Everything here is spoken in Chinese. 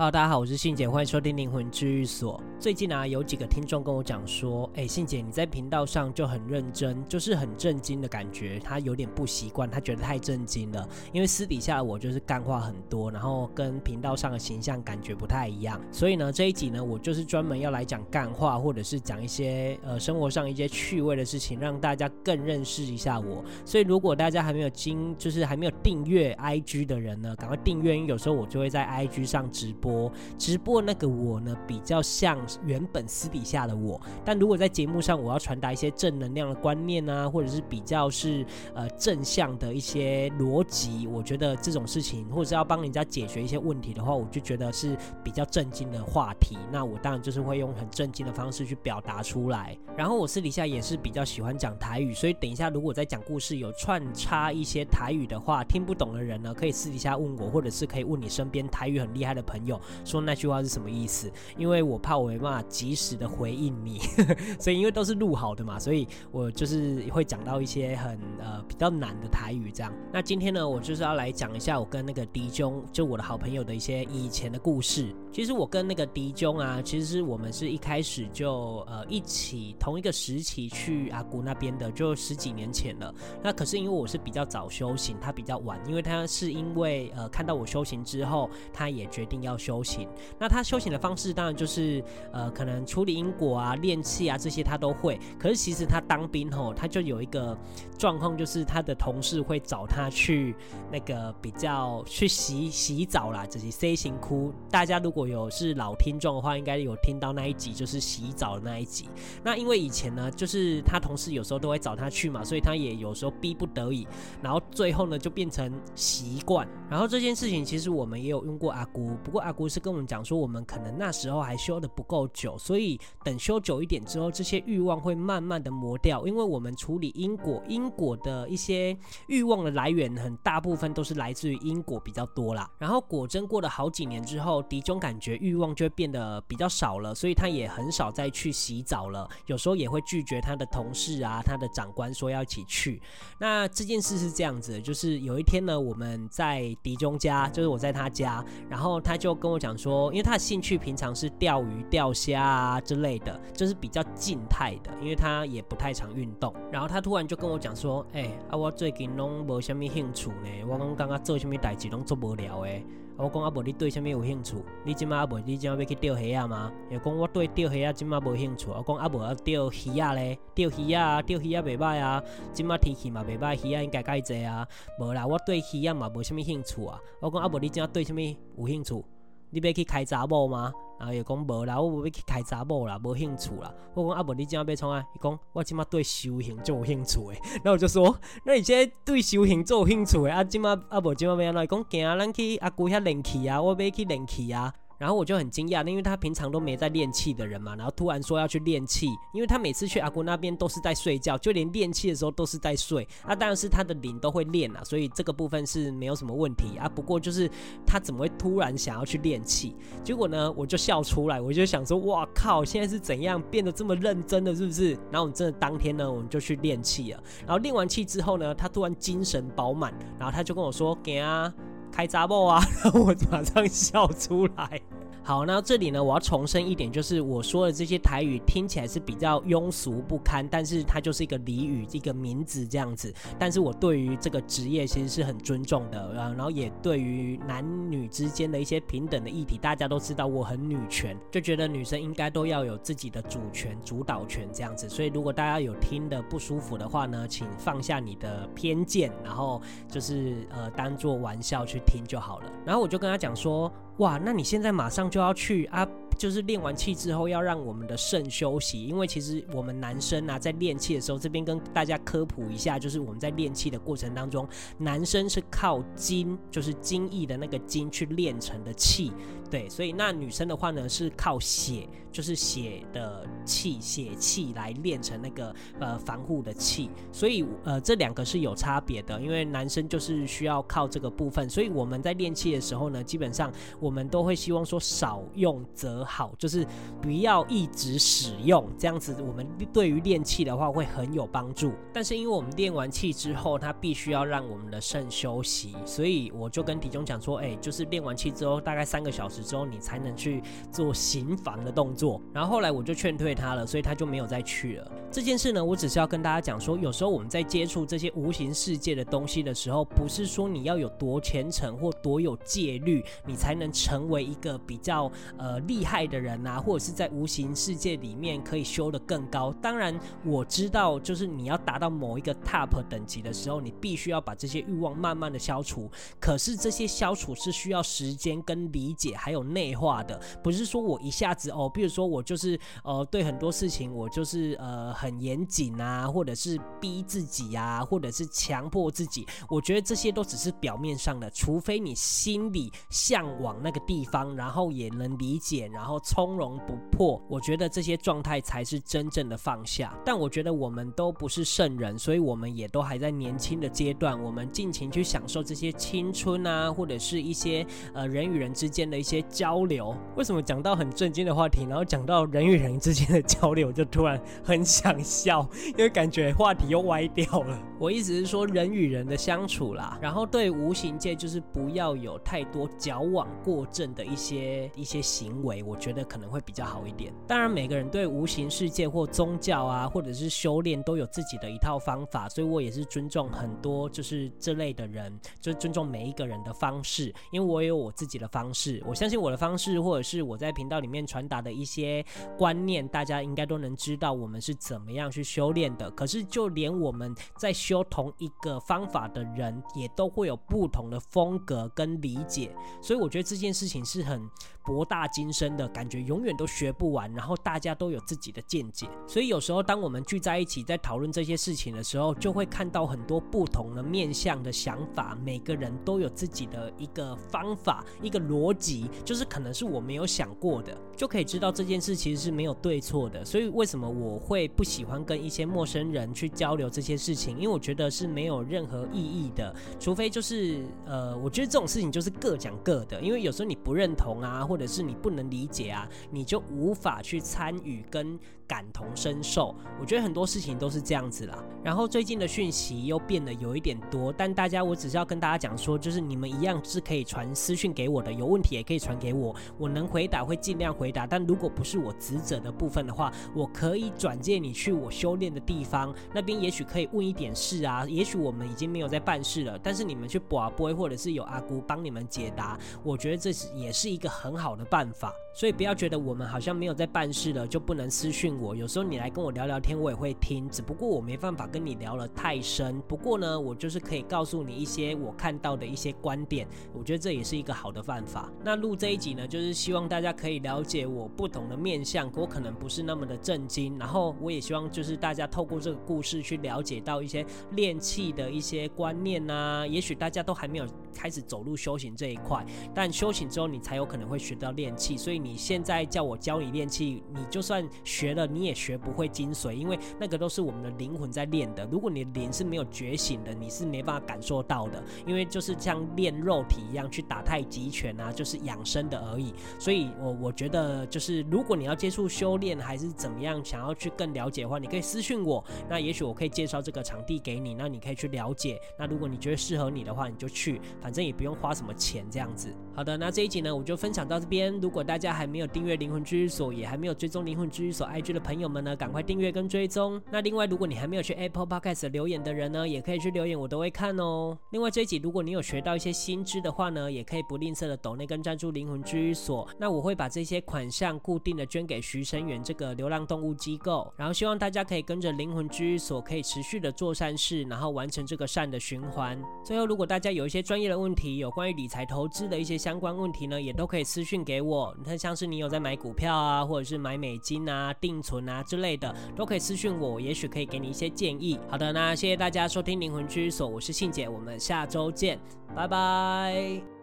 Hello，大家好，我是信姐，欢迎收听灵魂治愈所。最近啊，有几个听众跟我讲说，哎，信姐你在频道上就很认真，就是很震惊的感觉，他有点不习惯，他觉得太震惊了。因为私底下我就是干话很多，然后跟频道上的形象感觉不太一样。所以呢，这一集呢，我就是专门要来讲干话，或者是讲一些呃生活上一些趣味的事情，让大家更认识一下我。所以如果大家还没有经，就是还没有订阅 IG 的人呢，赶快订阅，因为有时候我就会在 IG 上直播。播直播那个我呢，比较像原本私底下的我。但如果在节目上，我要传达一些正能量的观念啊，或者是比较是呃正向的一些逻辑，我觉得这种事情，或者是要帮人家解决一些问题的话，我就觉得是比较正经的话题。那我当然就是会用很正经的方式去表达出来。然后我私底下也是比较喜欢讲台语，所以等一下如果在讲故事有串插一些台语的话，听不懂的人呢，可以私底下问我，或者是可以问你身边台语很厉害的朋友。说那句话是什么意思？因为我怕我没办法及时的回应你，所以因为都是录好的嘛，所以我就是会讲到一些很呃比较难的台语这样。那今天呢，我就是要来讲一下我跟那个迪中，就我的好朋友的一些以前的故事。其实我跟那个迪中啊，其实我们是一开始就呃一起同一个时期去阿姑那边的，就十几年前了。那可是因为我是比较早修行，他比较晚，因为他是因为呃看到我修行之后，他也决定要修行。那他修行的方式当然就是呃可能处理因果啊、练气啊这些他都会。可是其实他当兵吼，他就有一个状况，就是他的同事会找他去那个比较去洗洗澡啦，这些 C 型窟。大家如果有是老听众的话，应该有听到那一集，就是洗澡的那一集。那因为以前呢，就是他同事有时候都会找他去嘛，所以他也有时候逼不得已，然后最后呢就变成习惯。然后这件事情其实我们也有用过阿姑，不过阿姑是跟我们讲说，我们可能那时候还修得不够久，所以等修久一点之后，这些欲望会慢慢的磨掉，因为我们处理因果，因果的一些欲望的来源很大部分都是来自于因果比较多啦。然后果真过了好几年之后，迪中感觉欲望就会变得比较少了，所以他也很少再去洗澡了。有时候也会拒绝他的同事啊，他的长官说要一起去。那这件事是这样子，就是有一天呢，我们在迪中家，就是我在他家，然后他就跟我讲说，因为他的兴趣平常是钓鱼、钓虾啊之类的，就是比较静态的，因为他也不太常运动。然后他突然就跟我讲说，哎、欸，啊，我最近拢无什么兴趣呢，我讲刚刚做什么代志拢做无聊诶。我讲阿伯，你对什么有兴趣？你今麦阿伯，你今麦要去钓虾啊吗？又讲我对钓虾啊，今麦无兴趣。我讲阿伯要钓鱼啊咧，钓鱼啊，钓鱼啊袂歹啊。今麦天气嘛袂歹，鱼啊应该该济啊。无啦，我对鱼啊嘛无什么兴趣啊。我讲阿伯，你今麦对什么有兴趣？你要去开查某吗？然后伊讲无啦，我无要去开查某啦，无兴趣啦。我讲啊无，你今麦要创啊？伊讲我即马对修行足有兴趣诶。然后我就说，那你即对修行足有兴趣诶？啊，即马啊无，即马要安怎？伊讲行啊，咱去阿姑遐练气啊，我要去练气啊。然后我就很惊讶，因为他平常都没在练气的人嘛，然后突然说要去练气，因为他每次去阿姑那边都是在睡觉，就连练气的时候都是在睡。那当然是他的灵都会练啊，所以这个部分是没有什么问题啊。不过就是他怎么会突然想要去练气？结果呢，我就笑出来，我就想说，哇靠，现在是怎样变得这么认真的是不是？然后我们真的当天呢，我们就去练气了。然后练完气之后呢，他突然精神饱满，然后他就跟我说，给啊。开杂报啊！然 后我马上笑出来。好，那这里呢，我要重申一点，就是我说的这些台语听起来是比较庸俗不堪，但是它就是一个俚语，一个名字这样子。但是我对于这个职业其实是很尊重的，然后也对于男女之间的一些平等的议题，大家都知道我很女权，就觉得女生应该都要有自己的主权、主导权这样子。所以如果大家有听的不舒服的话呢，请放下你的偏见，然后就是呃当做玩笑去听就好了。然后我就跟他讲说。哇，那你现在马上就要去啊？就是练完气之后要让我们的肾休息，因为其实我们男生啊在练气的时候，这边跟大家科普一下，就是我们在练气的过程当中，男生是靠精，就是精液的那个精去练成的气，对，所以那女生的话呢是靠血，就是血的气，血气来练成那个呃防护的气，所以呃这两个是有差别的，因为男生就是需要靠这个部分，所以我们在练气的时候呢，基本上我们都会希望说少用则好，就是不要一直使用，这样子我们对于练气的话会很有帮助。但是因为我们练完气之后，它必须要让我们的肾休息，所以我就跟体中讲说，哎，就是练完气之后，大概三个小时之后，你才能去做行房的动作。然后后来我就劝退他了，所以他就没有再去了。这件事呢，我只是要跟大家讲说，有时候我们在接触这些无形世界的东西的时候，不是说你要有多虔诚或多有戒律，你才能成为一个比较呃厉害爱的人啊，或者是在无形世界里面可以修得更高。当然，我知道就是你要达到某一个 top 等级的时候，你必须要把这些欲望慢慢的消除。可是这些消除是需要时间跟理解还有内化的，不是说我一下子哦，比如说我就是呃对很多事情我就是呃很严谨啊，或者是逼自己啊，或者是强迫自己。我觉得这些都只是表面上的，除非你心里向往那个地方，然后也能理解，然后后从容不迫。我觉得这些状态才是真正的放下。但我觉得我们都不是圣人，所以我们也都还在年轻的阶段，我们尽情去享受这些青春啊，或者是一些呃人与人之间的一些交流。为什么讲到很震惊的话题，然后讲到人与人之间的交流，就突然很想笑，因为感觉话题又歪掉了。我意思是说人与人的相处啦，然后对无形界就是不要有太多矫枉过正的一些一些行为，我觉得可能会比较好一点。当然，每个人对无形世界或宗教啊，或者是修炼都有自己的一套方法，所以我也是尊重很多就是这类的人，就尊重每一个人的方式，因为我有我自己的方式。我相信我的方式，或者是我在频道里面传达的一些观念，大家应该都能知道我们是怎么样去修炼的。可是，就连我们在修同一个方法的人，也都会有不同的风格跟理解。所以，我觉得这件事情是很博大精深，的感觉永远都学不完。然后，大家都有自己的见解。所以，有时候当我们聚在一起在讨论这些事情的时候，就会看到很多不同的面向的想法。每个人都有自己的一个方法，一个逻辑，就是可能是我没有想过的，就可以知道这件事其实是没有对错的。所以，为什么我会不喜欢跟一些陌生人去交流这些事情？因为我觉得是没有任何意义的，除非就是呃，我觉得这种事情就是各讲各的。因为有时候你不认同啊，或者是你不能理解啊，你就无法去参与跟感同身受。我觉得很多事情都是这样子啦。然后最近的讯息又变得有一点多，但大家我只是要跟大家讲说，就是你们一样是可以传私讯给我的，有问题也可以传给我，我能回答会尽量回答。但如果不是我职责的部分的话，我可以转介你去我修炼的地方，那边也许可以问一点事啊。也许我们已经没有在办事了，但是你们去博杯，或者是有阿姑帮你们解答，我觉得这是也是一个很好的办法。所以不要觉得我们好像没有在办事了就不能私讯我。有时候你来跟我聊聊天，我也会听，只不过我没办法跟你聊得太深。不过呢，我就是可以告诉你一些我看到的一些观点，我觉得这也是一个好的办法。那录这一集呢，就是希望大家可以了解我不同的面相，我可能不是那么的正经。然后我也希望就是大家透过这个故事去了解到一些练气的一些观念啊。也许大家都还没有开始走入修行这一块，但修行之后你才有可能会学到练气。所以你现在叫我教你练气，你就算学了，你也学不会精髓，因为那个都是我们的灵魂在练的。如果你的灵是没有觉醒的，你是没办法感受到的。因为就是像练肉体一样去打太极拳啊，就是养生的而已。所以我我觉得就是如果你要接触修炼还是怎么样，想要去更了解的话，你可以私信我，那也许我可以介绍这个场地给你，那你可以去了解。那如果你觉得适合你的话，你就去，反正也不用花什么钱这样子。好的，那这一集呢，我就分享到这边。如果大家还没有订阅灵魂居所，也还没有追踪灵魂居所 IG 的朋友们呢，赶快订阅跟追踪。那另外，如果你还没有去 Apple Podcast 留言的人呢，也可以去留言，我都会看哦。另外这一集，如果你有学到一些新知的话呢，也可以不吝啬的抖内跟赞助灵魂治愈所。那我会把这些款项固定的捐给徐生远这个流浪动物机构。然后希望大家可以跟着灵魂治愈所，可以持续的做善事，然后完成这个善的循环。最后，如果大家有一些专业的问题，有关于理财投资的一些相关问题呢，也都可以私讯给我。你看，像是你有在买股票啊，或者是买美金啊、定存啊之类的，都可以私信我，也许可以给你一些建议。好的，那谢谢大家收听灵魂居所，我是信姐，我们下周见，拜拜。